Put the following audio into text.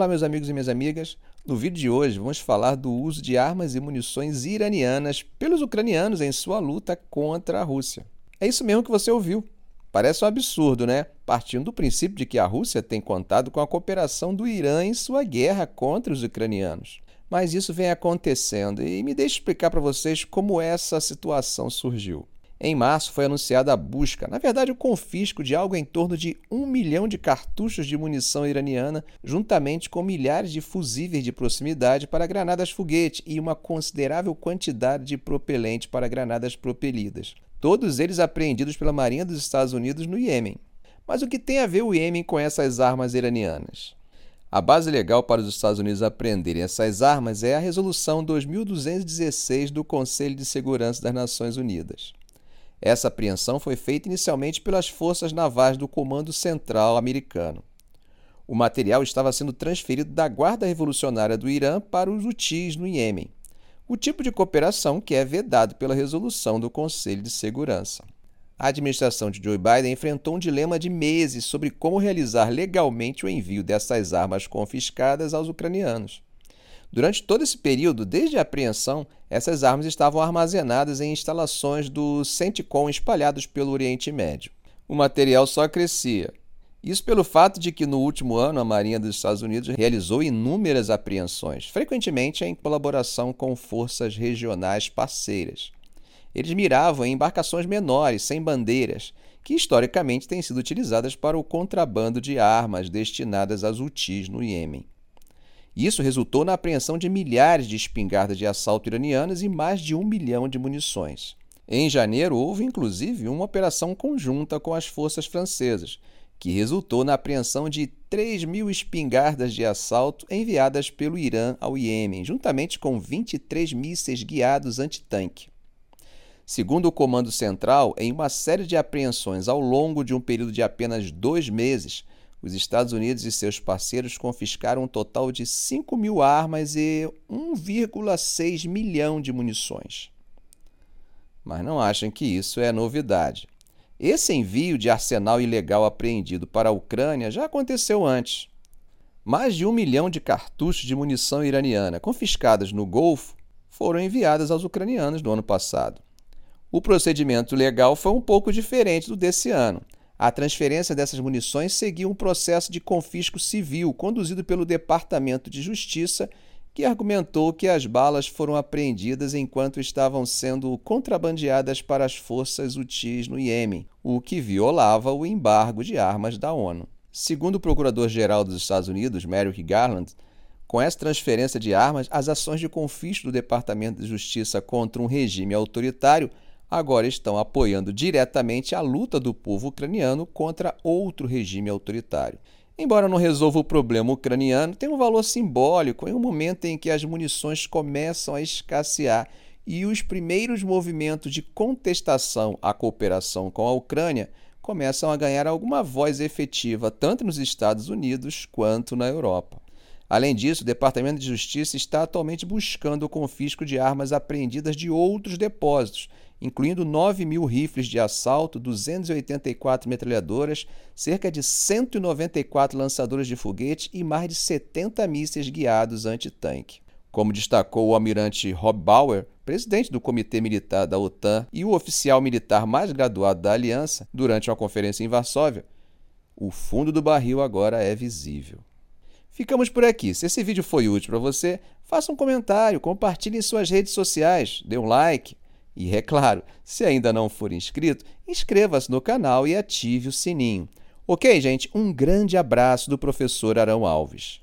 Olá, meus amigos e minhas amigas. No vídeo de hoje vamos falar do uso de armas e munições iranianas pelos ucranianos em sua luta contra a Rússia. É isso mesmo que você ouviu. Parece um absurdo, né? Partindo do princípio de que a Rússia tem contado com a cooperação do Irã em sua guerra contra os ucranianos. Mas isso vem acontecendo e me deixe explicar para vocês como essa situação surgiu. Em março foi anunciada a busca, na verdade o confisco de algo em torno de um milhão de cartuchos de munição iraniana, juntamente com milhares de fusíveis de proximidade para granadas foguete e uma considerável quantidade de propelente para granadas propelidas. Todos eles apreendidos pela Marinha dos Estados Unidos no Iêmen. Mas o que tem a ver o Iêmen com essas armas iranianas? A base legal para os Estados Unidos apreenderem essas armas é a Resolução 2216 do Conselho de Segurança das Nações Unidas. Essa apreensão foi feita inicialmente pelas forças navais do Comando Central americano. O material estava sendo transferido da Guarda Revolucionária do Irã para os Houthis no Iêmen, o tipo de cooperação que é vedado pela resolução do Conselho de Segurança. A administração de Joe Biden enfrentou um dilema de meses sobre como realizar legalmente o envio dessas armas confiscadas aos ucranianos. Durante todo esse período, desde a apreensão, essas armas estavam armazenadas em instalações do CENTCOM espalhados pelo Oriente Médio. O material só crescia. Isso pelo fato de que no último ano a Marinha dos Estados Unidos realizou inúmeras apreensões, frequentemente em colaboração com forças regionais parceiras. Eles miravam em embarcações menores, sem bandeiras, que historicamente têm sido utilizadas para o contrabando de armas destinadas aos Houthis no Iêmen. Isso resultou na apreensão de milhares de espingardas de assalto iranianas e mais de um milhão de munições. Em janeiro, houve inclusive uma operação conjunta com as forças francesas, que resultou na apreensão de 3 mil espingardas de assalto enviadas pelo Irã ao Iêmen, juntamente com 23 mísseis guiados antitanque. Segundo o Comando Central, em uma série de apreensões ao longo de um período de apenas dois meses, os Estados Unidos e seus parceiros confiscaram um total de 5 mil armas e 1,6 milhão de munições. Mas não achem que isso é novidade. Esse envio de arsenal ilegal apreendido para a Ucrânia já aconteceu antes. Mais de um milhão de cartuchos de munição iraniana confiscadas no Golfo foram enviadas aos ucranianos no ano passado. O procedimento legal foi um pouco diferente do desse ano. A transferência dessas munições seguiu um processo de confisco civil conduzido pelo Departamento de Justiça, que argumentou que as balas foram apreendidas enquanto estavam sendo contrabandeadas para as forças UTIs no Iêmen, o que violava o embargo de armas da ONU. Segundo o Procurador-Geral dos Estados Unidos, Merrick Garland, com essa transferência de armas, as ações de confisco do Departamento de Justiça contra um regime autoritário agora estão apoiando diretamente a luta do povo ucraniano contra outro regime autoritário. Embora não resolva o problema ucraniano, tem um valor simbólico em um momento em que as munições começam a escassear e os primeiros movimentos de contestação à cooperação com a Ucrânia começam a ganhar alguma voz efetiva tanto nos Estados Unidos quanto na Europa. Além disso, o Departamento de Justiça está atualmente buscando o confisco de armas apreendidas de outros depósitos incluindo 9 mil rifles de assalto, 284 metralhadoras, cerca de 194 lançadores de foguete e mais de 70 mísseis guiados anti-tanque. Como destacou o almirante Rob Bauer, presidente do Comitê Militar da OTAN e o oficial militar mais graduado da aliança, durante uma conferência em Varsóvia, o fundo do barril agora é visível. Ficamos por aqui. Se esse vídeo foi útil para você, faça um comentário, compartilhe em suas redes sociais, dê um like, e é claro, se ainda não for inscrito, inscreva-se no canal e ative o sininho. Ok, gente? Um grande abraço do professor Arão Alves.